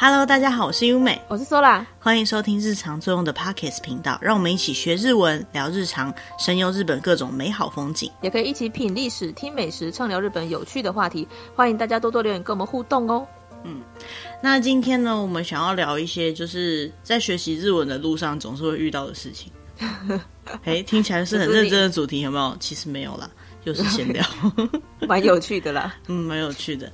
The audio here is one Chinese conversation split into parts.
Hello，大家好，我是优美，我是 Sola，欢迎收听日常作用的 Pockets 频道，让我们一起学日文，聊日常，神游日本各种美好风景，也可以一起品历史、听美食，畅聊日本有趣的话题。欢迎大家多多留言跟我们互动哦。嗯，那今天呢，我们想要聊一些就是在学习日文的路上总是会遇到的事情。哎，听起来是很认真的主题，有没有？其实没有啦，就是闲聊，蛮有趣的啦。嗯，蛮有趣的。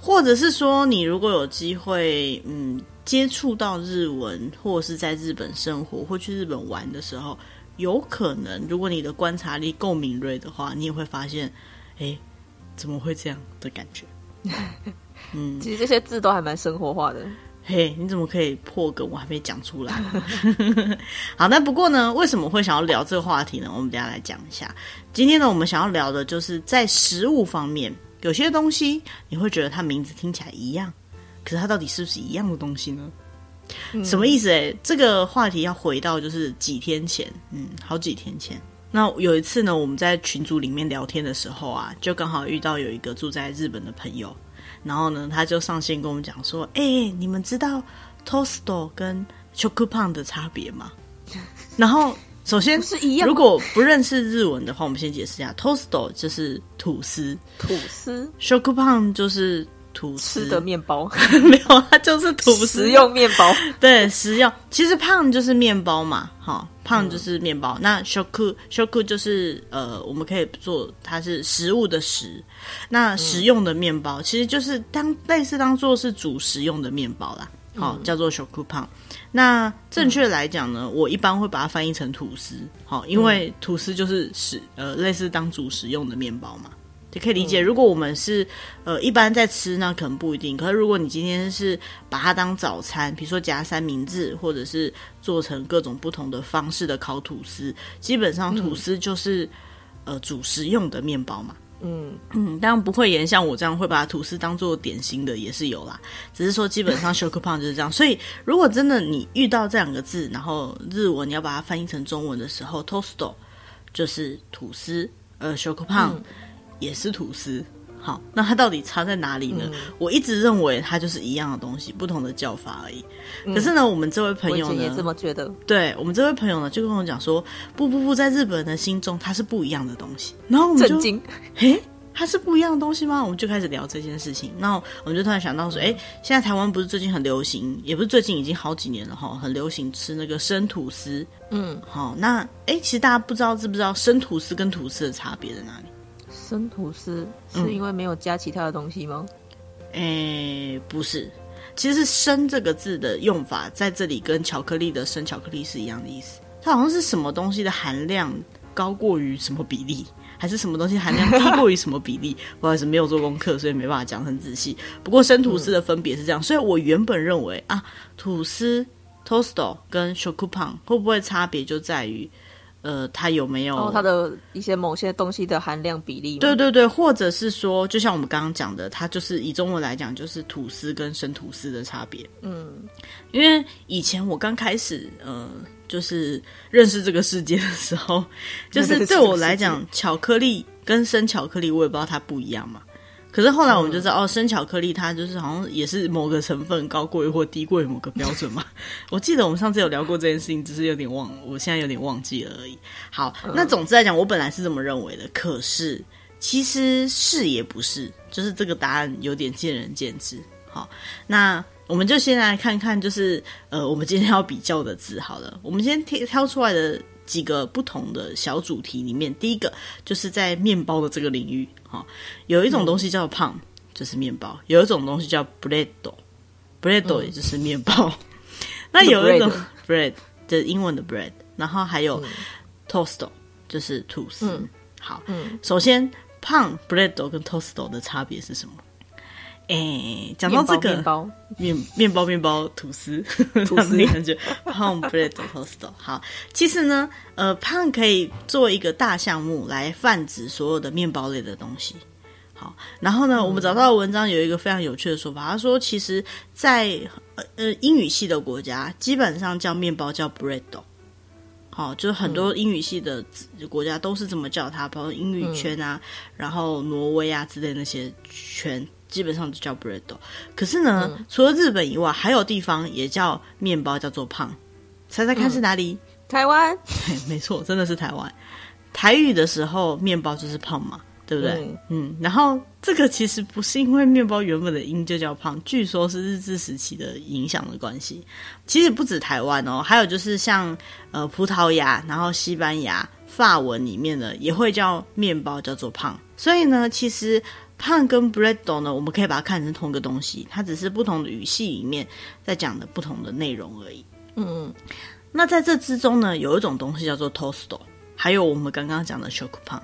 或者是说，你如果有机会，嗯，接触到日文，或者是在日本生活，或去日本玩的时候，有可能，如果你的观察力够敏锐的话，你也会发现，哎，怎么会这样的感觉？嗯，其实这些字都还蛮生活化的。嘿，你怎么可以破梗？我还没讲出来。好，那不过呢，为什么会想要聊这个话题呢？我们等一下来讲一下。今天呢，我们想要聊的就是在食物方面。有些东西你会觉得它名字听起来一样，可是它到底是不是一样的东西呢？嗯、什么意思？诶，这个话题要回到就是几天前，嗯，好几天前。那有一次呢，我们在群组里面聊天的时候啊，就刚好遇到有一个住在日本的朋友，然后呢，他就上线跟我们讲说：“哎、欸，你们知道 toast 跟 Chokupan 的差别吗？”然后。首先是一样。如果不认识日文的话，我们先解释一下，toast 就是吐司，吐司；shokupan 就是吐司的面包，没有，它就是吐司，食用面包。对，食用。其实胖就是面包嘛，哈，胖就是面包。嗯、那 shoku shoku 就是呃，我们可以做它是食物的食。那食用的面包、嗯、其实就是当类似当做是主食用的面包啦，好、嗯，叫做 shokupan。那正确来讲呢、嗯，我一般会把它翻译成吐司，好，因为吐司就是食呃类似当主食用的面包嘛，就可以理解。如果我们是呃一般在吃，那可能不一定。可是如果你今天是把它当早餐，比如说夹三明治，或者是做成各种不同的方式的烤吐司，基本上吐司就是、嗯、呃主食用的面包嘛。嗯嗯，当然不会言像我这样会把吐司当做点心的也是有啦，只是说基本上 shokupan 就是这样。所以如果真的你遇到这两个字，然后日文你要把它翻译成中文的时候，toast 就是吐司，呃 shokupan 也是吐司。好，那它到底差在哪里呢？嗯、我一直认为它就是一样的东西，不同的叫法而已。嗯、可是呢，我们这位朋友呢，也这么觉得。对，我们这位朋友呢，就跟我讲说，不不不，在日本人的心中，它是不一样的东西。然后我们就，震惊，诶，它是不一样的东西吗？我们就开始聊这件事情。那我们就突然想到说，诶，现在台湾不是最近很流行，也不是最近，已经好几年了哈，很流行吃那个生吐司。嗯，好，那哎，其实大家不知道知不知道生吐司跟吐司的差别在哪里？生吐司是因为没有加其他的东西吗？诶、嗯欸，不是，其实是“生”这个字的用法在这里跟巧克力的“生巧克力”是一样的意思。它好像是什么东西的含量高过于什么比例，还是什么东西含量低过于什么比例？不好意思，没有做功课，所以没办法讲很仔细。不过生吐司的分别是这样，所以我原本认为啊，吐司 toast 跟 shokupan 会不会差别就在于。呃，它有没有、哦、它的一些某些东西的含量比例？对对对，或者是说，就像我们刚刚讲的，它就是以中文来讲，就是吐司跟生吐司的差别。嗯，因为以前我刚开始，呃，就是认识这个世界的时候，就是对我来讲，巧克力跟生巧克力，我也不知道它不一样嘛。可是后来我们就知道，嗯、哦，生巧克力它就是好像也是某个成分高过于或低过于某个标准嘛。我记得我们上次有聊过这件事情，只是有点忘，我现在有点忘记了而已。好，那总之来讲，我本来是这么认为的，可是其实是也不是，就是这个答案有点见仁见智。好，那我们就先来看看，就是呃，我们今天要比较的字好了，我们先挑挑出来的。几个不同的小主题里面，第一个就是在面包的这个领域，哈，有一种东西叫做 pan，就是面包；有一种东西叫 bread，bread 也就是面包。嗯、那有一种 bread，就是英文的 bread，然后还有 toast，就是吐司。嗯、好，嗯，首先 pan、bread 跟 toast 的差别是什么？哎、欸，讲到这个面包，面面包面包吐司，吐司感觉 pan bread toast 好，其实呢，呃，pan 可以做一个大项目来泛指所有的面包类的东西。好，然后呢，嗯、我们找到的文章有一个非常有趣的说法，他说，其实在，在呃呃英语系的国家，基本上叫面包叫 bread。好，就是很多英语系的国家都是这么叫它，包括英语圈啊，嗯、然后挪威啊之类的那些圈。基本上就叫 bread。可是呢，嗯、除了日本以外，还有地方也叫面包，叫做胖。猜猜看是哪里？嗯、台湾。没错，真的是台湾。台语的时候，面包就是胖嘛。对不对？嗯，嗯，然后这个其实不是因为面包原本的音就叫胖，据说是日治时期的影响的关系。其实不止台湾哦，还有就是像呃葡萄牙，然后西班牙、法文里面呢也会叫面包叫做胖。所以呢，其实胖跟 bread 呢，我们可以把它看成同一个东西，它只是不同的语系里面在讲的不同的内容而已。嗯嗯。那在这之中呢，有一种东西叫做 toast，还有我们刚刚讲的 shokupan。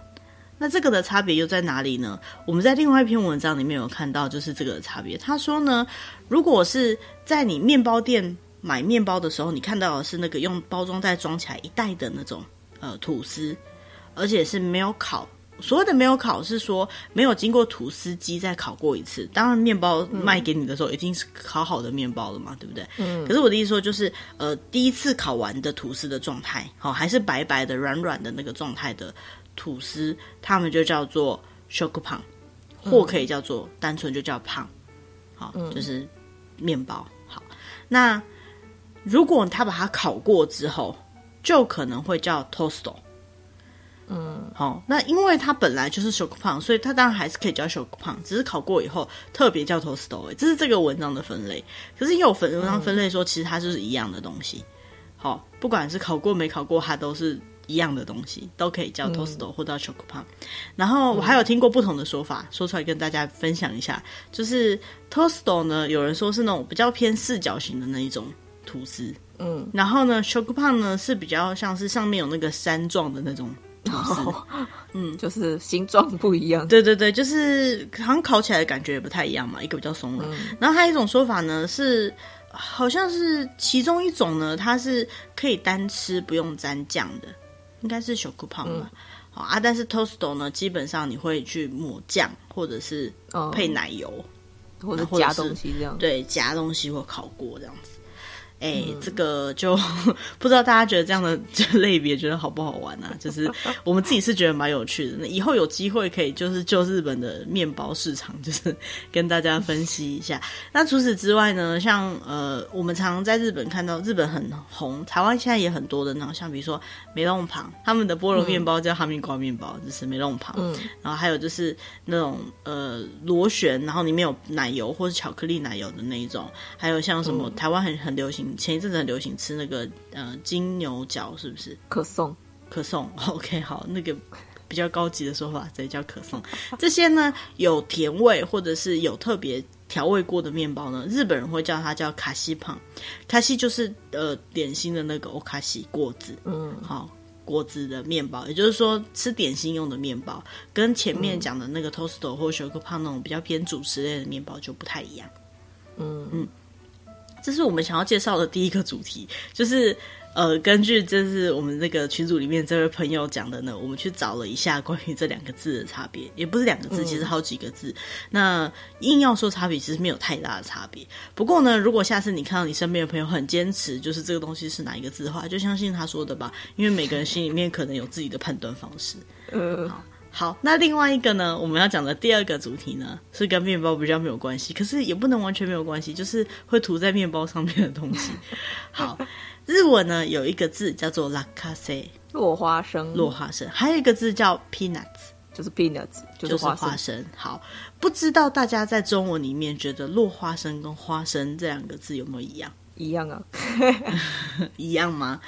那这个的差别又在哪里呢？我们在另外一篇文章里面有看到，就是这个的差别。他说呢，如果是在你面包店买面包的时候，你看到的是那个用包装袋装起来一袋的那种呃吐司，而且是没有烤。所谓的没有烤，是说没有经过吐司机再烤过一次。当然，面包卖给你的时候，已经是烤好的面包了嘛，对不对？嗯。可是我的意思说，就是呃，第一次烤完的吐司的状态，好、哦，还是白白的、软软的那个状态的。吐司，他们就叫做 shokupan，或可以叫做单纯就叫胖，好，就是面包。好，那如果他把它烤过之后，就可能会叫 toast。嗯，好，那因为它本来就是 shokupan，所以它当然还是可以叫 shokupan，只是考过以后特别叫 toast。这是这个文章的分类。可是也有文章分类说，其实它就是一样的东西。好，不管是考过没考过，它都是。一样的东西都可以叫 toast 或者叫 shokupan，然后我还有听过不同的说法，说出来跟大家分享一下。就是 toast 呢，有人说是那种比较偏四角形的那一种吐司，嗯，然后呢 shokupan 呢是比较像是上面有那个山状的那种哦、嗯，就是形状不一样。对对对，就是好像烤起来的感觉也不太一样嘛，一个比较松软，嗯、然后还有一种说法呢是。好像是其中一种呢，它是可以单吃不用沾酱的。应该是 shokupan 吧，好、嗯、啊，但是 toast 呢，基本上你会去抹酱，或者是配奶油，嗯、或者夹东西这样，对，夹东西或烤过这样子。哎、这个就 不知道大家觉得这样的 这类别觉得好不好玩啊？就是我们自己是觉得蛮有趣的。那以后有机会可以就是就日本的面包市场，就是跟大家分析一下。那除此之外呢，像呃，我们常常在日本看到日本很红，台湾现在也很多的那种，像比如说梅隆旁他们的菠萝面包叫哈密瓜面包，嗯、就是梅隆旁。嗯，然后还有就是那种呃螺旋，然后里面有奶油或者巧克力奶油的那一种，还有像什么、嗯、台湾很很流行。前一阵子很流行吃那个呃金牛角，是不是？可颂，可颂。OK，好，那个比较高级的说法，这叫可颂。这些呢有甜味或者是有特别调味过的面包呢，日本人会叫它叫卡西胖。卡西就是呃点心的那个欧卡西果子，嗯，好果子的面包，也就是说吃点心用的面包，跟前面讲的那个 toast 或 shokupan 那种比较偏主食类的面包就不太一样。嗯嗯。嗯这是我们想要介绍的第一个主题，就是呃，根据这是我们这个群组里面这位朋友讲的呢，我们去找了一下关于这两个字的差别，也不是两个字，其实好几个字。嗯、那硬要说差别，其实没有太大的差别。不过呢，如果下次你看到你身边的朋友很坚持，就是这个东西是哪一个字的话，就相信他说的吧，因为每个人心里面可能有自己的判断方式。嗯。好好，那另外一个呢，我们要讲的第二个主题呢，是跟面包比较没有关系，可是也不能完全没有关系，就是会涂在面包上面的东西。好，日文呢有一个字叫做落花生，落花生，落花生，还有一个字叫 peanuts，就是 peanuts，就是花生。花生。好，不知道大家在中文里面觉得落花生跟花生这两个字有没有一样？一样啊，一样吗？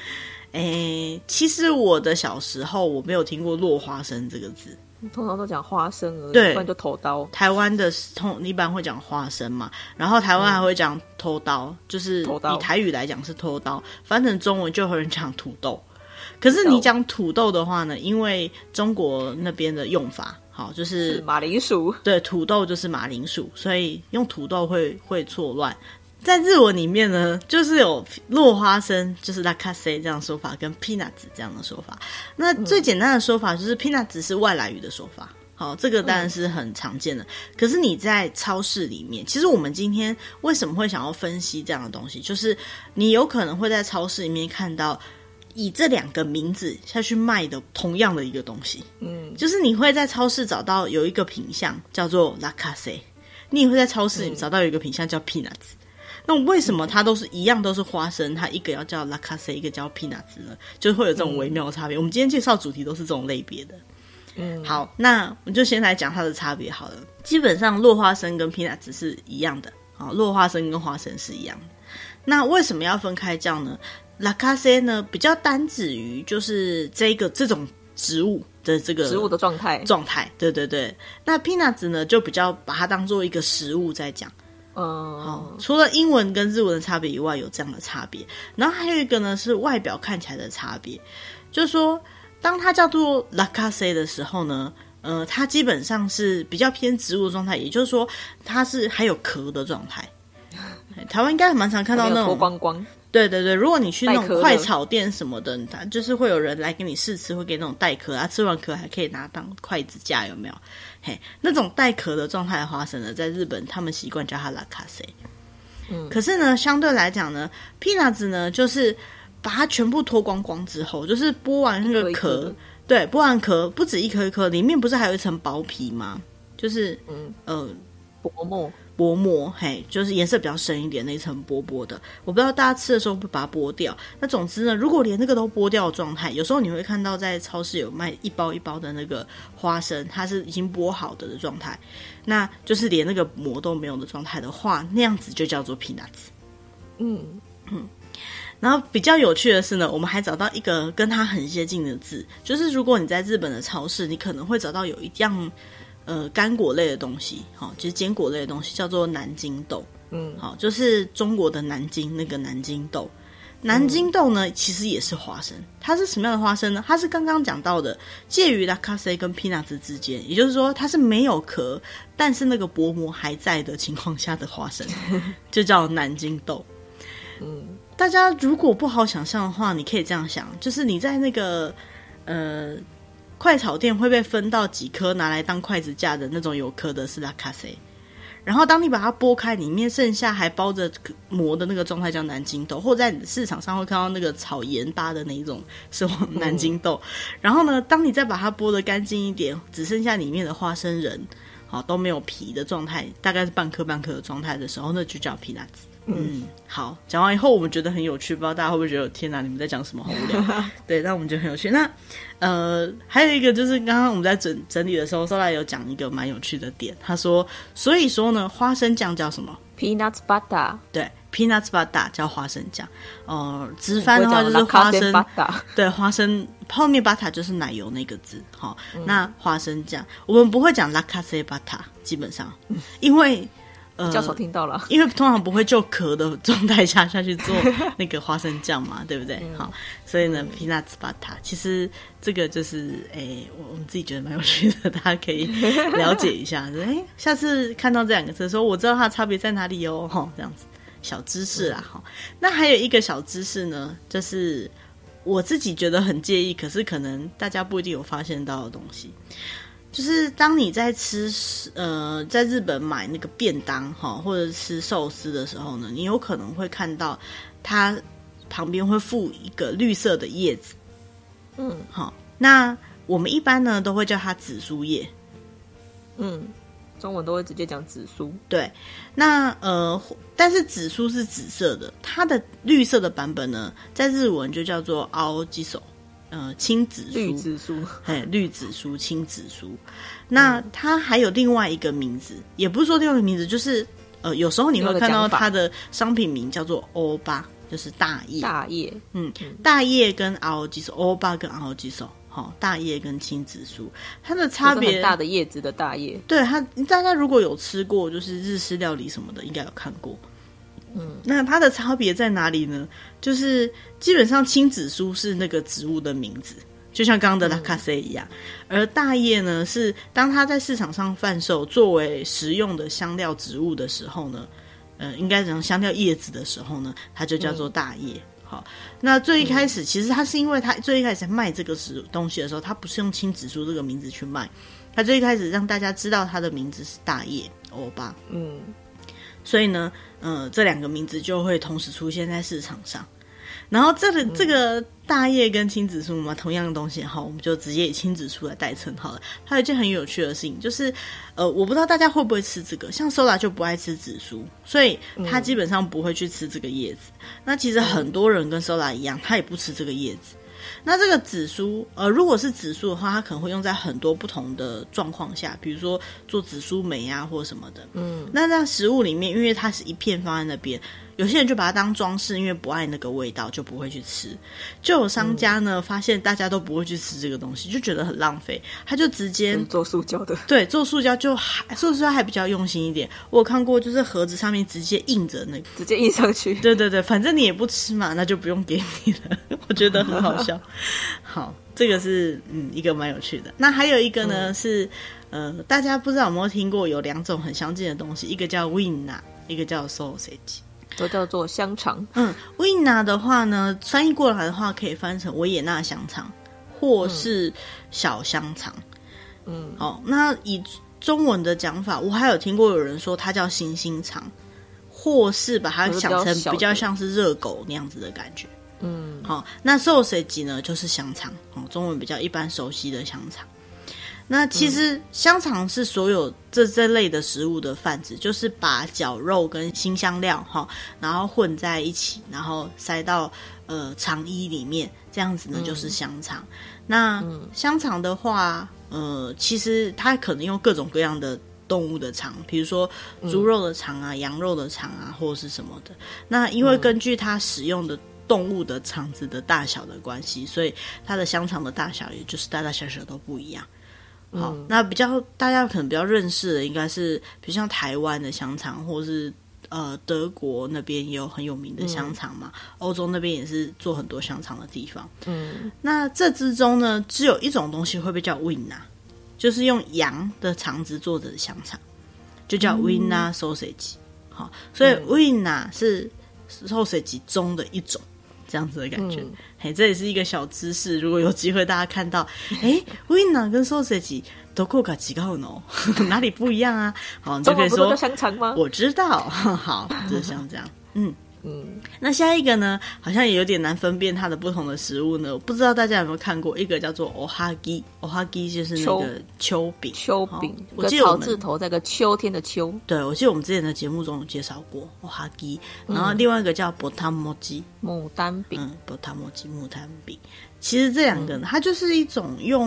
诶，其实我的小时候我没有听过落花生这个字，通常都讲花生而已，对，不然就头刀。台湾的通一般会讲花生嘛，然后台湾还会讲偷刀，嗯、就是以台语来讲是偷刀，翻成中文就有人讲土豆。可是你讲土豆的话呢，因为中国那边的用法，好就是，是马铃薯，对，土豆就是马铃薯，所以用土豆会会错乱。在日文里面呢，就是有落花生，就是拉卡塞这样的说法，跟 peanuts 这样的说法。那最简单的说法就是 peanuts 是外来语的说法。好，这个当然是很常见的。可是你在超市里面，其实我们今天为什么会想要分析这样的东西，就是你有可能会在超市里面看到以这两个名字下去卖的同样的一个东西。嗯，就是你会在超市找到有一个品相叫做拉卡塞。你也会在超市里找到有一个品相叫 peanuts。那为什么它都是一样都是花生？它一个要叫 lacase，一个叫 peanuts 呢？就会有这种微妙的差别。我们今天介绍主题都是这种类别的。嗯，好，那我们就先来讲它的差别好了。基本上，落花生跟 peanuts 是一样的。啊，落花生跟花生是一样的。那为什么要分开叫呢？lacase 呢比较单指于就是这个这种植物的这个植物的状态状态。对对对。那 peanuts 呢就比较把它当做一个食物在讲。嗯，好。除了英文跟日文的差别以外，有这样的差别。然后还有一个呢是外表看起来的差别，就是说。当它叫做 lacase 的时候呢，呃，它基本上是比较偏植物的状态，也就是说，它是还有壳的状态。台湾应该蛮常看到那种脱光光。对对对，如果你去那种快炒店什么的，它就是会有人来给你试吃，会给那种带壳啊，吃完壳还可以拿当筷子架，有没有？嘿，那种带壳的状态的花生呢，在日本他们习惯叫它 lacase。嗯，可是呢，相对来讲呢，peanuts 呢，就是。把它全部脱光光之后，就是剥完那个壳，对，剥完壳不止一颗一颗，里面不是还有一层薄皮吗？就是嗯呃薄膜薄膜，嘿，就是颜色比较深一点那一层薄薄的。我不知道大家吃的时候会把它剥掉。那总之呢，如果连那个都剥掉的状态，有时候你会看到在超市有卖一包一包的那个花生，它是已经剥好的的状态，那就是连那个膜都没有的状态的话，那样子就叫做 peanuts。嗯嗯。然后比较有趣的是呢，我们还找到一个跟它很接近的字，就是如果你在日本的超市，你可能会找到有一样呃干果类的东西，好、哦，就是坚果类的东西，叫做南京豆，嗯，好，就是中国的南京那个南京豆。南京豆呢，其实也是花生，它是什么样的花生呢？它是刚刚讲到的介于 lacase 跟 peanuts 之间，也就是说它是没有壳，但是那个薄膜还在的情况下的花生，就叫南京豆，嗯。大家如果不好想象的话，你可以这样想，就是你在那个呃快炒店会被分到几颗拿来当筷子架的那种有壳的是 lacase，然后当你把它剥开，里面剩下还包着膜的那个状态叫南京豆，或者在你的市场上会看到那个炒盐巴的那一种是南京豆。嗯、然后呢，当你再把它剥的干净一点，只剩下里面的花生仁，好都没有皮的状态，大概是半颗半颗的状态的时候，那就叫 peanuts。嗯，好，讲完以后我们觉得很有趣，不知道大家会不会觉得天哪，你们在讲什么好无聊？对，那我们觉得很有趣。那呃，还有一个就是刚刚我们在整整理的时候，苏拉有讲一个蛮有趣的点，他说，所以说呢，花生酱叫什么？Peanut butter。对，peanut butter 叫花生酱。呃，直翻的话就是花生。对，花生泡面 butter 就是奶油那个字。好，嗯、那花生酱我们不会讲 lacase butter，基本上，因为。呃，教授听到了，因为通常不会就壳的状态下下去做 那个花生酱嘛，对不对？嗯、好，所以呢、嗯、，peanuts butter，其实这个就是，哎、欸，我我们自己觉得蛮有趣的，大家可以了解一下。哎、欸，下次看到这两个字的时候，我知道它的差别在哪里哦。哈，这样子小知识啊。哈、嗯，那还有一个小知识呢，就是我自己觉得很介意，可是可能大家不一定有发现到的东西。就是当你在吃呃，在日本买那个便当哈，或者吃寿司的时候呢，你有可能会看到它旁边会附一个绿色的叶子，嗯，好，那我们一般呢都会叫它紫苏叶，嗯，中文都会直接讲紫苏，对，那呃，但是紫苏是紫色的，它的绿色的版本呢，在日文就叫做青紫苏。呃，青紫苏，绿紫苏，哎，绿紫苏，青紫苏。那它还有另外一个名字，也不是说另外一个名字，就是呃，有时候你会看到它的商品名叫做欧巴，就是大叶。大叶，嗯，大叶跟青紫苏，欧巴跟青紫苏，好，大叶跟青紫苏，它的差别，大的叶子的大叶。对它，大家如果有吃过，就是日式料理什么的，应该有看过。嗯，那它的差别在哪里呢？就是基本上青紫苏是那个植物的名字，就像刚刚的 lacase 一样，嗯、而大叶呢是当它在市场上贩售作为食用的香料植物的时候呢，呃，应该讲香料叶子的时候呢，它就叫做大叶。嗯、好，那最一开始、嗯、其实它是因为它最一开始卖这个食东西的时候，它不是用青紫苏这个名字去卖，它最一开始让大家知道它的名字是大叶欧巴。嗯。所以呢，呃，这两个名字就会同时出现在市场上。然后这个、嗯、这个大叶跟青紫苏嘛，同样的东西，哈，我们就直接以青紫苏来代称好了。还有一件很有趣的事情，就是呃，我不知道大家会不会吃这个，像 Sola 就不爱吃紫苏，所以他基本上不会去吃这个叶子。嗯、那其实很多人跟 Sola 一样，他也不吃这个叶子。那这个紫苏，呃，如果是紫苏的话，它可能会用在很多不同的状况下，比如说做紫苏梅啊，或什么的。嗯，那在食物里面，因为它是一片放在那边。有些人就把它当装饰，因为不爱那个味道，就不会去吃。就有商家呢，发现大家都不会去吃这个东西，就觉得很浪费，他就直接做塑胶的。对，做塑胶就还做塑胶还比较用心一点。我有看过，就是盒子上面直接印着那个，直接印上去。对对对，反正你也不吃嘛，那就不用给你了。我觉得很好笑。好，这个是嗯一个蛮有趣的。那还有一个呢、嗯、是呃，大家不知道有没有听过，有两种很相近的东西，一个叫 Winner，一个叫 Sausage。都叫做香肠。嗯，维纳的话呢，翻译过来的话可以翻成维也纳香肠，或是小香肠。嗯，哦，那以中文的讲法，我还有听过有人说它叫星星肠，或是把它想成比较像是热狗那样子的感觉。嗯，好，那寿司吉呢就是香肠，哦，中文比较一般熟悉的香肠。那其实香肠是所有这这类的食物的泛指，就是把绞肉跟辛香料哈，然后混在一起，然后塞到呃肠衣里面，这样子呢就是香肠。嗯、那香肠的话，呃，其实它可能用各种各样的动物的肠，比如说猪肉的肠啊、羊肉的肠啊，或者是什么的。那因为根据它使用的动物的肠子的大小的关系，所以它的香肠的大小也就是大大小小都不一样。好，那比较大家可能比较认识的，应该是比如像台湾的香肠，或是呃德国那边也有很有名的香肠嘛，欧、嗯、洲那边也是做很多香肠的地方。嗯，那这之中呢，只有一种东西会被叫 Wiener，就是用羊的肠子做的香肠，就叫 Wiener Sausage。好，所以 Wiener 是 Sausage 中的一种。这样子的感觉，嗯、嘿，这也是一个小知识。如果有机会大家看到，哎，Winner 跟 Sausage 都过卡几高呢？哪里不一样啊？好，你就可以说香肠吗？我知道，好，就是像这样，嗯。嗯，那下一个呢，好像也有点难分辨它的不同的食物呢。不知道大家有没有看过，一个叫做 ohagi，ohagi 就是那个秋饼，秋饼。我记得草字头在个秋天的秋。对，我记得我们之前的节目中有介绍过 ohagi。然后另外一个叫 botamochi，牡丹饼。嗯，botamochi 牡丹饼。其实这两个呢，它就是一种用。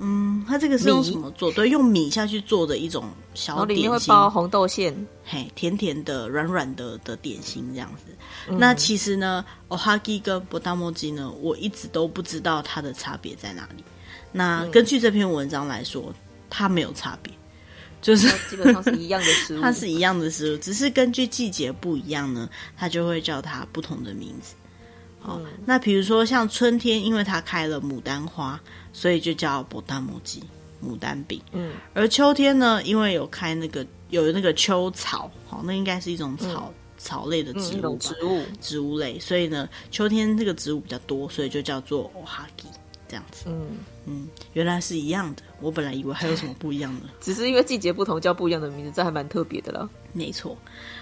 嗯，它这个是用什么做？对，用米下去做的一种小点心，里面会包红豆馅，嘿，甜甜的、软软的的点心这样子。嗯、那其实呢，ohagi 跟 botamochi 呢，我一直都不知道它的差别在哪里。那根据这篇文章来说，嗯、它没有差别，就是基本上是一样的食物，它是一样的食物，只是根据季节不一样呢，它就会叫它不同的名字。好，嗯、那比如说像春天，因为它开了牡丹花。所以就叫牡丹牡鸡牡丹饼。嗯，而秋天呢，因为有开那个有那个秋草，好，那应该是一种草、嗯、草类的植物吧，植物植物类。所以呢，秋天这个植物比较多，所以就叫做 ohagi 这样子。嗯嗯，原来是一样的。我本来以为还有什么不一样的，只是因为季节不同叫不一样的名字，这还蛮特别的了。没错。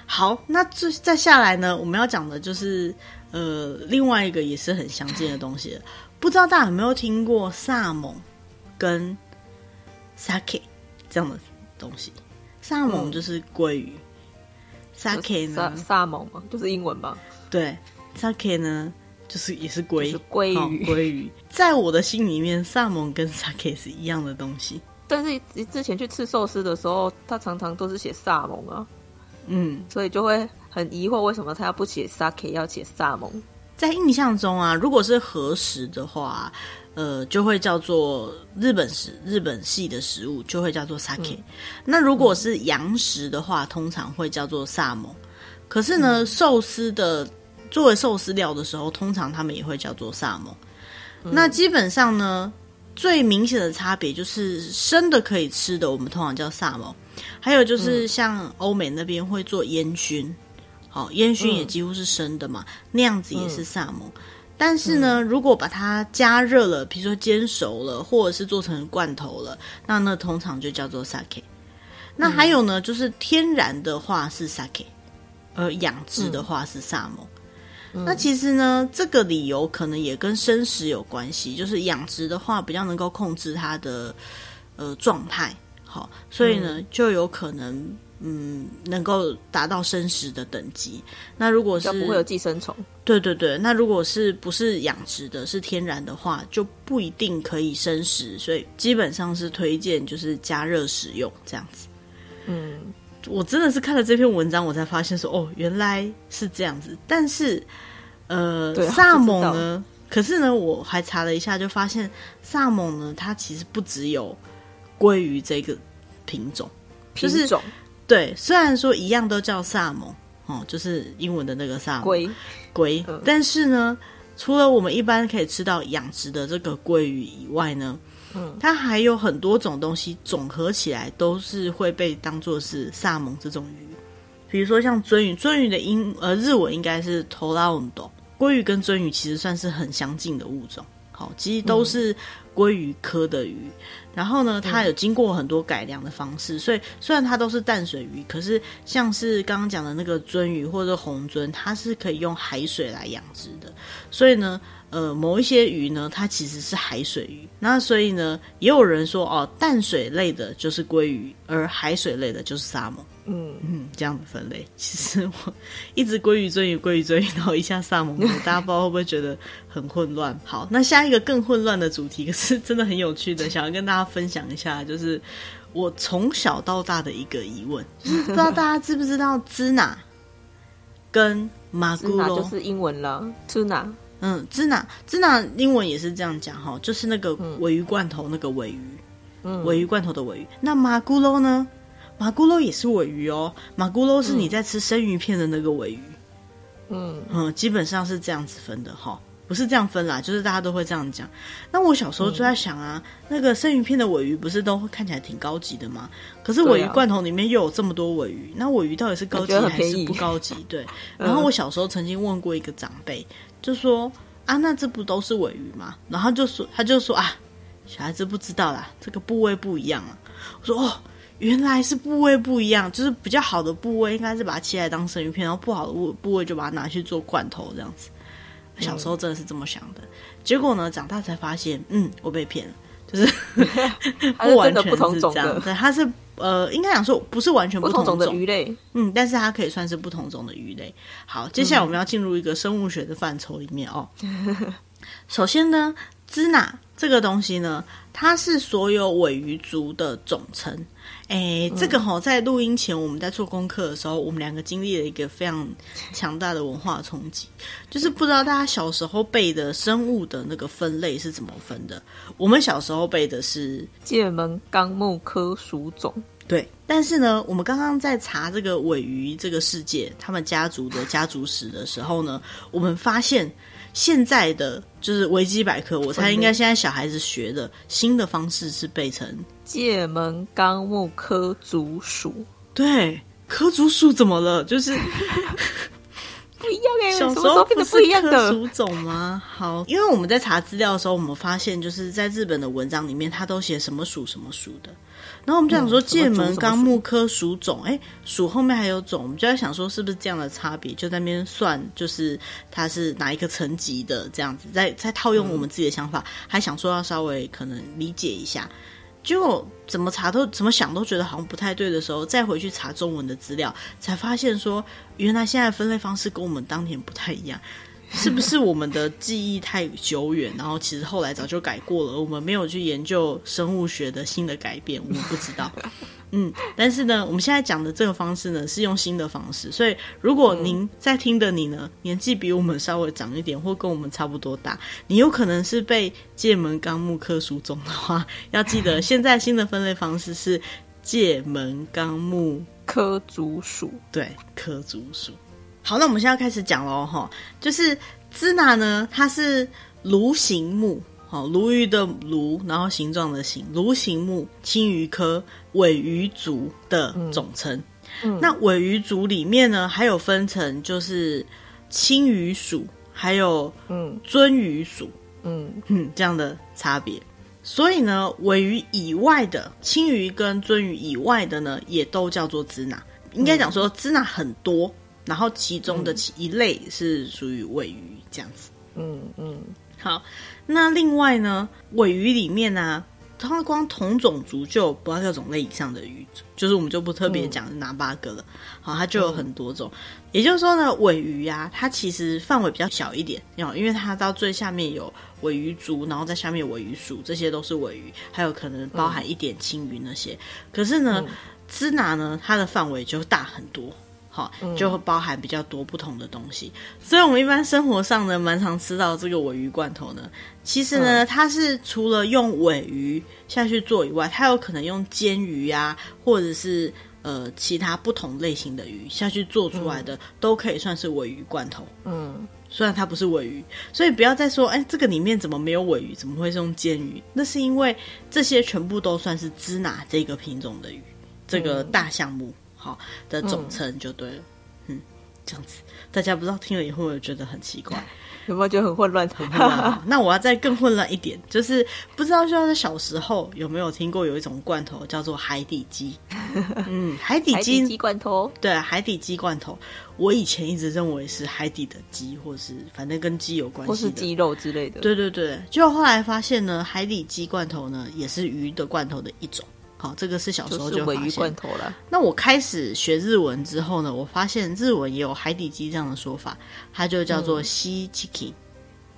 好，那这再下来呢，我们要讲的就是呃另外一个也是很相近的东西。不知道大家有没有听过萨蒙跟 sake 这样的东西？萨蒙就是鲑鱼，sake 呢？萨蒙嘛，就是英文吧？对，sake 呢，就是也是鲑鲑鱼。鲑鱼，在我的心里面，萨蒙跟 sake 是一样的东西。但是之前去吃寿司的时候，他常常都是写萨蒙啊，嗯，所以就会很疑惑，为什么他要不写 sake，要写萨蒙？在印象中啊，如果是和食的话，呃，就会叫做日本食，日本系的食物就会叫做 sake。嗯、那如果是洋食的话，通常会叫做萨蒙。可是呢，嗯、寿司的作为寿司料的时候，通常他们也会叫做萨蒙。嗯、那基本上呢，最明显的差别就是生的可以吃的，我们通常叫萨蒙。还有就是像欧美那边会做烟熏。哦，烟熏也几乎是生的嘛，嗯、那样子也是萨蒙。嗯、但是呢，嗯、如果把它加热了，比如说煎熟了，或者是做成罐头了，那那通常就叫做 sake。那还有呢，嗯、就是天然的话是 sake，而养殖的话是萨蒙。嗯、那其实呢，这个理由可能也跟生食有关系，就是养殖的话比较能够控制它的呃状态，好，所以呢、嗯、就有可能嗯能够达到生食的等级。那如果是不会有寄生虫，对对对，那如果是不是养殖的，是天然的话，就不一定可以生食，所以基本上是推荐就是加热食用这样子。嗯。我真的是看了这篇文章，我才发现说，哦，原来是这样子。但是，呃，萨蒙呢？可是呢，我还查了一下，就发现萨蒙呢，它其实不只有鲑鱼这个品种，就是品种对。虽然说一样都叫萨蒙，哦，就是英文的那个萨蒙鲑鲑，嗯，但是呢，除了我们一般可以吃到养殖的这个鲑鱼以外呢。它还有很多种东西总合起来都是会被当做是萨蒙这种鱼，比如说像鱒鱼，鱒鱼的英呃日文应该是トラウド，鲑鱼跟鱒鱼其实算是很相近的物种，好，其实都是 鲑鱼科的鱼。然后呢，它有经过很多改良的方式，所以虽然它都是淡水鱼，可是像是刚刚讲的那个鳟鱼或者红鳟，它是可以用海水来养殖的，所以呢。呃，某一些鱼呢，它其实是海水鱼。那所以呢，也有人说哦，淡水类的就是鲑鱼，而海水类的就是沙蒙。嗯嗯，这样的分类。其实我一直归于鳟鱼、归于鳟鱼，然后一下萨蒙，大家不知道会不会觉得很混乱？好，那下一个更混乱的主题，可是真的很有趣的，想要跟大家分享一下，就是我从小到大的一个疑问，就是不知道大家知不知道支那跟马古罗就是英文了，支那。嗯，支那支那英文也是这样讲哈，就是那个尾鱼罐头那个尾鱼，嗯，鮪鱼罐头的尾鱼。那马古罗呢？马古肉也是尾鱼哦，马古肉是你在吃生鱼片的那个尾鱼。嗯嗯，基本上是这样子分的哈，不是这样分啦，就是大家都会这样讲。那我小时候就在想啊，嗯、那个生鱼片的尾鱼不是都看起来挺高级的吗？可是尾鱼罐头里面又有这么多尾鱼，那尾鱼到底是高级还是 不高级？对。然后我小时候曾经问过一个长辈。就说啊，那这不都是尾鱼吗？然后就说，他就说啊，小孩子不知道啦，这个部位不一样啊。我说哦，原来是部位不一样，就是比较好的部位应该是把它切来当生鱼片，然后不好的部部位就把它拿去做罐头这样子。小时候真的是这么想的，嗯、结果呢，长大才发现，嗯，我被骗了，就是 不完全是这样，对，它是。呃，应该讲说不是完全不同种，不同种的鱼类，嗯，但是它可以算是不同种的鱼类。好，接下来我们要进入一个生物学的范畴里面哦。首先呢，支那这个东西呢，它是所有尾鱼族的总称。哎，这个哈，在录音前我们在做功课的时候，我们两个经历了一个非常强大的文化冲击，就是不知道大家小时候背的生物的那个分类是怎么分的。我们小时候背的是界门纲目科属种，对。但是呢，我们刚刚在查这个尾鱼这个世界，他们家族的家族史的时候呢，我们发现。现在的就是维基百科，我猜应该现在小孩子学的新的方式是背成界门纲目科族属。对，科族属怎么了？就是 不一样哎、欸，小时候不是科属种吗？好，因为我们在查资料的时候，我们发现就是在日本的文章里面，他都写什么属什么属的。然后我们就想说，界门纲目科属种，哎，属后面还有种，我们就在想说，是不是这样的差别？就在那边算，就是它是哪一个层级的这样子，再再套用我们自己的想法，还想说要稍微可能理解一下。就怎么查都怎么想都觉得好像不太对的时候，再回去查中文的资料，才发现说，原来现在分类方式跟我们当年不太一样。是不是我们的记忆太久远，然后其实后来早就改过了，我们没有去研究生物学的新的改变，我们不知道。嗯，但是呢，我们现在讲的这个方式呢，是用新的方式，所以如果您在听的你呢，年纪比我们稍微长一点，或跟我们差不多大，你有可能是被界门纲目科属种的话，要记得现在新的分类方式是界门纲目科族属，对，科族属。好，那我们现在开始讲喽，哈，就是支那呢，它是鲈形目，好，鲈鱼的鲈，然后形状的形，鲈形目青鱼科尾鱼族的总称。嗯，那尾鱼族里面呢，还有分成就是青鱼属，还有嗯鱒鱼属，嗯嗯这样的差别。所以呢，尾鱼以外的青鱼跟鱒鱼以外的呢，也都叫做支那。应该讲说支那很多。然后其中的其一类是属于尾鱼这样子。嗯嗯，好，那另外呢，尾鱼里面呢、啊，它光同种族就有八个种类以上的鱼，就是我们就不特别讲哪八个了。嗯、好，它就有很多种。嗯、也就是说呢，尾鱼呀、啊，它其实范围比较小一点，因为它到最下面有尾鱼族，然后在下面有尾鱼属，这些都是尾鱼，还有可能包含一点青鱼那些。嗯、可是呢，支拿呢，它的范围就大很多。好，就会包含比较多不同的东西，嗯、所以我们一般生活上呢，蛮常吃到这个尾鱼罐头呢。其实呢，嗯、它是除了用尾鱼下去做以外，它有可能用煎鱼啊，或者是呃其他不同类型的鱼下去做出来的，嗯、都可以算是尾鱼罐头。嗯，虽然它不是尾鱼，所以不要再说，哎，这个里面怎么没有尾鱼？怎么会是用煎鱼？那是因为这些全部都算是支那这个品种的鱼，这个大项目。嗯好的总称就对了，嗯，嗯，这样子，大家不知道听了以后有觉得很奇怪，有没有觉得很混乱？很混乱。那我要再更混乱一点，就是不知道就是小时候有没有听过有一种罐头叫做海底鸡？嗯，海底鸡罐头，对，海底鸡罐头。我以前一直认为是海底的鸡，或是反正跟鸡有关系，或是鸡肉之类的。对对对，就后来发现呢，海底鸡罐头呢也是鱼的罐头的一种。好，这个是小时候就发现。鮪鱼罐头了。那我开始学日文之后呢，我发现日文也有海底鸡这样的说法，它就叫做西 chicken。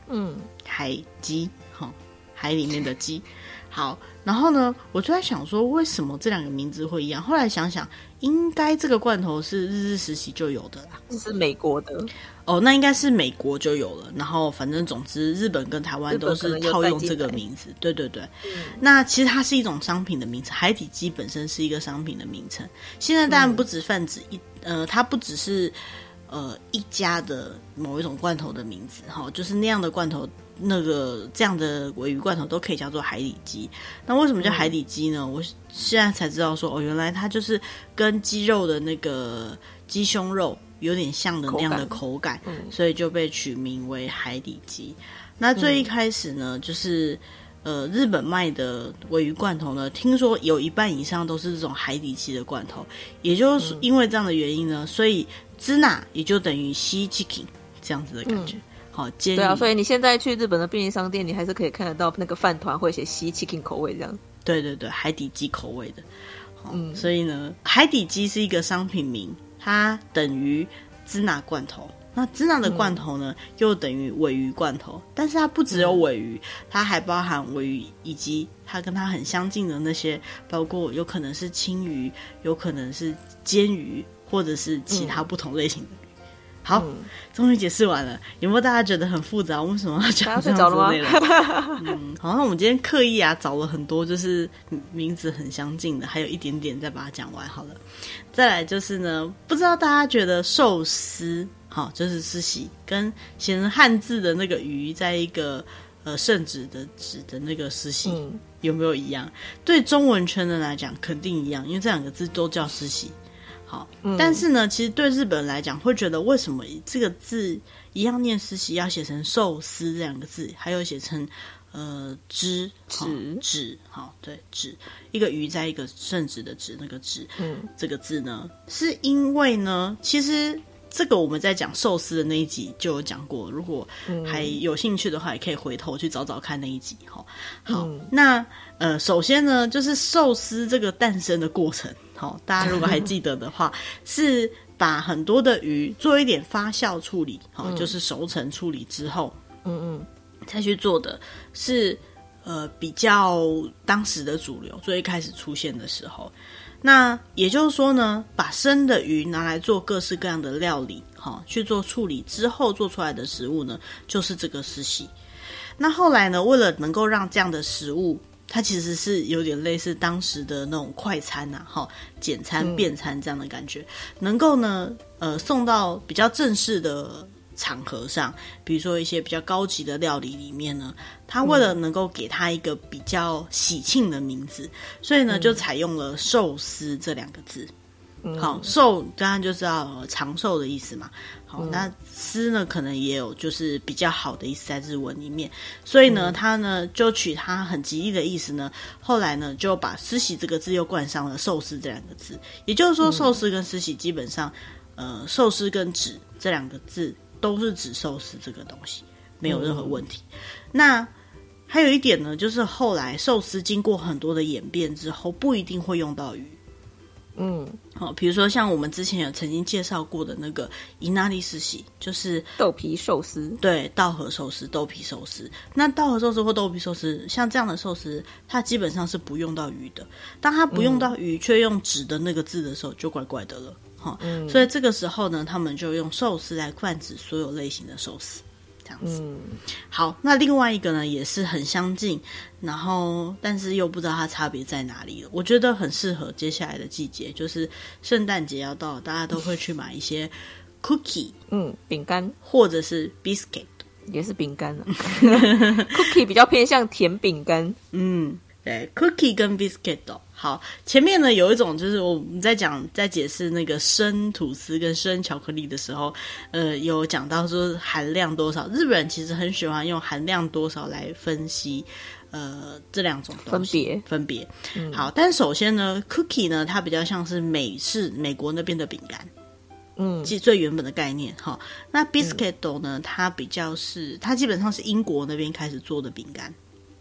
嗯，海鸡，哈，海里面的鸡。好，然后呢，我就在想说，为什么这两个名字会一样？后来想想，应该这个罐头是日日时期就有的啦。这是美国的。哦，那应该是美国就有了。然后，反正总之，日本跟台湾都是套用这个名字。对对对。嗯、那其实它是一种商品的名称，海底鸡本身是一个商品的名称。现在当然不止泛指一，嗯、呃，它不只是呃一家的某一种罐头的名字，哈，就是那样的罐头，那个这样的尾鱼罐头都可以叫做海底鸡。那为什么叫海底鸡呢？嗯、我现在才知道说，哦，原来它就是跟鸡肉的那个鸡胸肉。有点像的那样的口感，口感嗯、所以就被取名为海底鸡。那最一开始呢，嗯、就是呃，日本卖的尾鱼罐头呢，听说有一半以上都是这种海底鸡的罐头。也就是因为这样的原因呢，所以支那也就等于西 chicken 这样子的感觉。嗯、好，接对啊，所以你现在去日本的便利商店，你还是可以看得到那个饭团会写西 chicken 口味这样。对对对，海底鸡口味的。嗯，所以呢，海底鸡是一个商品名。它等于支那罐头，那支那的罐头呢，嗯、又等于尾鱼罐头。但是它不只有尾鱼，嗯、它还包含尾鱼以及它跟它很相近的那些，包括有可能是青鱼，有可能是煎鱼，或者是其他不同类型的。嗯好，终于解释完了。有没有大家觉得很复杂？为什么要讲这样子的内容？嗯，好，像我们今天刻意啊找了很多就是名字很相近的，还有一点点再把它讲完好了。再来就是呢，不知道大家觉得寿司，好，就是寿司跟写成汉字的那个鱼，在一个呃圣旨的旨的那个寿司，嗯、有没有一样？对中文圈的来讲，肯定一样，因为这两个字都叫寿司。好，但是呢，其实对日本人来讲，会觉得为什么这个字一样念司喜，要写成寿司这两个字，还有写成呃之止止，好，对止一个鱼在一个圣旨的旨那个旨，嗯，这个字呢，是因为呢，其实这个我们在讲寿司的那一集就有讲过，如果还有兴趣的话，也可以回头去找找看那一集。好，好，嗯、那呃，首先呢，就是寿司这个诞生的过程。好，大家如果还记得的话，是把很多的鱼做一点发酵处理，好，就是熟成处理之后，嗯嗯，再去做的是呃比较当时的主流，最一开始出现的时候，那也就是说呢，把生的鱼拿来做各式各样的料理，好，去做处理之后做出来的食物呢，就是这个寿司。那后来呢，为了能够让这样的食物。它其实是有点类似当时的那种快餐呐、啊，哈，简餐、便餐这样的感觉，嗯、能够呢，呃，送到比较正式的场合上，比如说一些比较高级的料理里面呢，它为了能够给它一个比较喜庆的名字，所以呢，就采用了寿司这两个字。好，寿当然就是要长寿的意思嘛。好，嗯、那司呢，可能也有就是比较好的意思在日文里面，所以呢，他呢就取他很吉利的意思呢，后来呢就把寿司这个字又冠上了寿司这两个字。也就是说，寿司跟寿司基本上，呃，寿司跟纸这两个字都是指寿司这个东西，没有任何问题。嗯、那还有一点呢，就是后来寿司经过很多的演变之后，不一定会用到鱼。嗯，好，比如说像我们之前有曾经介绍过的那个伊纳利斯喜，就是豆皮寿司，对，稻荷寿司、豆皮寿司。那稻荷寿司或豆皮寿司，像这样的寿司，它基本上是不用到鱼的。当它不用到鱼，却、嗯、用纸的那个字的时候，就怪怪的了。哈、嗯，所以这个时候呢，他们就用寿司来泛指所有类型的寿司。这样子，嗯，好，那另外一个呢，也是很相近，然后但是又不知道它差别在哪里了。我觉得很适合接下来的季节，就是圣诞节要到，大家都会去买一些 cookie，嗯，饼干或者是 biscuit，也是饼干了。cookie 比较偏向甜饼干，嗯。对，cookie 跟 biscuit 哦，好，前面呢有一种就是我们在讲在解释那个生吐司跟生巧克力的时候，呃，有讲到说含量多少，日本人其实很喜欢用含量多少来分析，呃，这两种东西分别分别。嗯、好，但首先呢，cookie 呢，它比较像是美式美国那边的饼干，嗯，即最原本的概念哈。那 biscuit 呢，它比较是它基本上是英国那边开始做的饼干。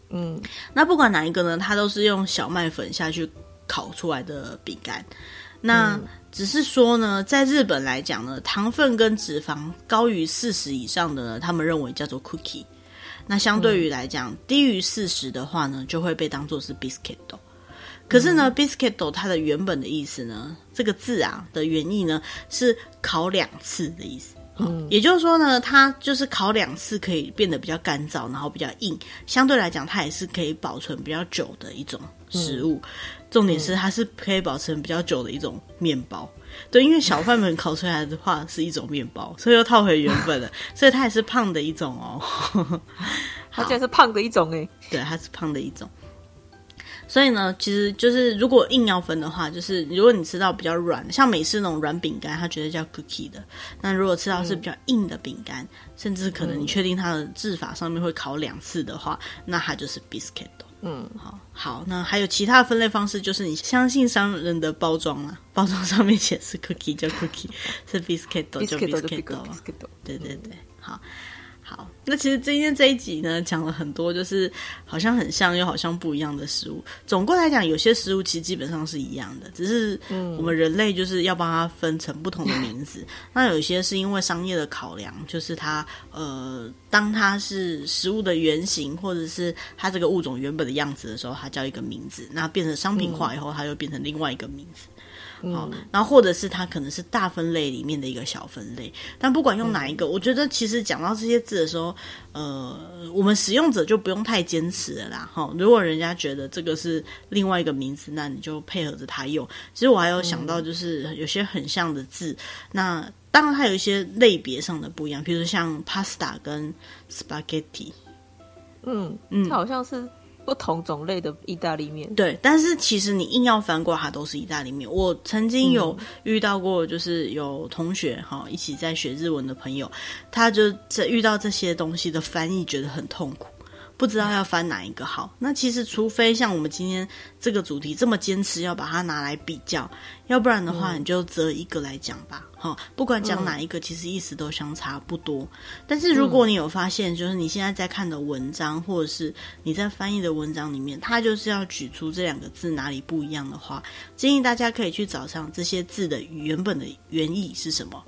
嗯，那不管哪一个呢，它都是用小麦粉下去烤出来的饼干。那只是说呢，在日本来讲呢，糖分跟脂肪高于四十以上的呢，他们认为叫做 cookie。那相对于来讲，低于四十的话呢，就会被当做是 biscuit。可是呢，biscuit 它的原本的意思呢，这个字啊的原意呢，是烤两次的意思。嗯，也就是说呢，它就是烤两次可以变得比较干燥，然后比较硬，相对来讲，它也是可以保存比较久的一种食物。嗯、重点是它是可以保存比较久的一种面包。对，因为小贩们烤出来的话是一种面包，所以又套回原本了，所以它也是胖的一种哦。它竟然是胖的一种诶，对，它是胖的一种。所以呢，其实就是如果硬要分的话，就是如果你吃到比较软，像美式那种软饼干，它觉得叫 cookie 的。那如果吃到是比较硬的饼干，嗯、甚至可能你确定它的制法上面会烤两次的话，那它就是 biscuit。嗯，好，好，那还有其他的分类方式，就是你相信商人的包装啊，包装上面写是 cookie 叫 cookie，是 biscuit 就 biscuit。对对对，好。好，那其实今天这一集呢，讲了很多，就是好像很像又好像不一样的食物。总归来讲，有些食物其实基本上是一样的，只是我们人类就是要帮它分成不同的名字。嗯、那有些是因为商业的考量，就是它呃，当它是食物的原型，或者是它这个物种原本的样子的时候，它叫一个名字。那变成商品化以后，它又变成另外一个名字。好，然后或者是它可能是大分类里面的一个小分类，但不管用哪一个，嗯、我觉得其实讲到这些字的时候，呃，我们使用者就不用太坚持了啦。哈，如果人家觉得这个是另外一个名字，那你就配合着它用。其实我还有想到，就是有些很像的字，嗯、那当然它有一些类别上的不一样，比如说像 pasta 跟 spaghetti，嗯嗯，它好像是。不同种类的意大利面，对，但是其实你硬要翻过，它都是意大利面。我曾经有遇到过，就是有同学哈、嗯、一起在学日文的朋友，他就这遇到这些东西的翻译觉得很痛苦。不知道要翻哪一个好，那其实除非像我们今天这个主题这么坚持要把它拿来比较，要不然的话你就择一个来讲吧。哈、嗯，不管讲哪一个，其实意思都相差不多。嗯、但是如果你有发现，就是你现在在看的文章，或者是你在翻译的文章里面，它就是要举出这两个字哪里不一样的话，建议大家可以去找上这些字的原本的原意是什么。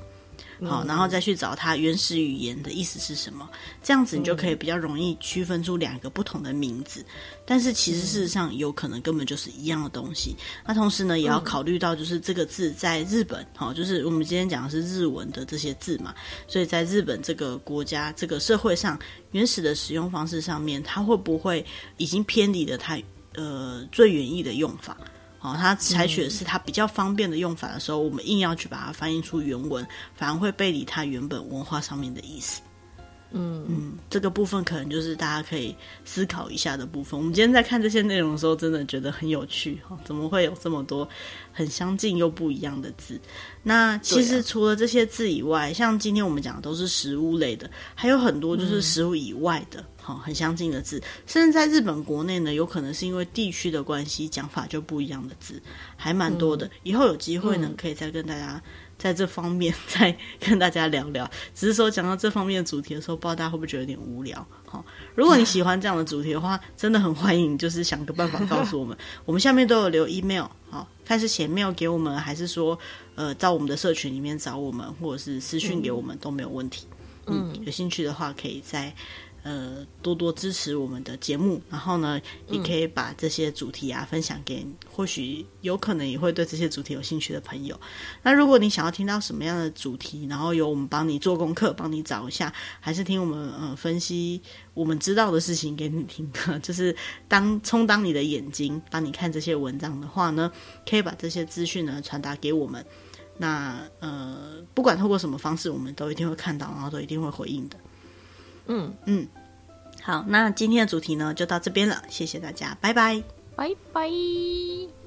好，然后再去找它原始语言的意思是什么，这样子你就可以比较容易区分出两个不同的名字。但是其实事实上有可能根本就是一样的东西。那同时呢，也要考虑到就是这个字在日本，好，就是我们今天讲的是日文的这些字嘛，所以在日本这个国家、这个社会上，原始的使用方式上面，它会不会已经偏离了它呃最原意的用法？哦，他采取的是他比较方便的用法的时候，嗯、我们硬要去把它翻译出原文，反而会背离它原本文化上面的意思。嗯嗯，这个部分可能就是大家可以思考一下的部分。我们今天在看这些内容的时候，真的觉得很有趣哈，怎么会有这么多很相近又不一样的字？那其实除了这些字以外，啊、像今天我们讲的都是食物类的，还有很多就是食物以外的。嗯好，很相近的字，甚至在日本国内呢，有可能是因为地区的关系，讲法就不一样的字，还蛮多的。嗯、以后有机会呢，可以再跟大家在这方面 再跟大家聊聊。只是说讲到这方面的主题的时候，不知道大家会不会觉得有点无聊？好，如果你喜欢这样的主题的话，真的很欢迎，就是想个办法告诉我们。我们下面都有留 email，好，看是写 mail 给我们，还是说呃，到我们的社群里面找我们，或者是私讯给我们、嗯、都没有问题。嗯，有兴趣的话，可以在。呃，多多支持我们的节目，然后呢，也可以把这些主题啊分享给或许有可能也会对这些主题有兴趣的朋友。那如果你想要听到什么样的主题，然后由我们帮你做功课，帮你找一下，还是听我们呃分析我们知道的事情给你听的，就是当充当你的眼睛，帮你看这些文章的话呢，可以把这些资讯呢传达给我们。那呃，不管透过什么方式，我们都一定会看到，然后都一定会回应的。嗯。嗯，好，那今天的主题呢就到这边了，谢谢大家，拜拜，拜拜。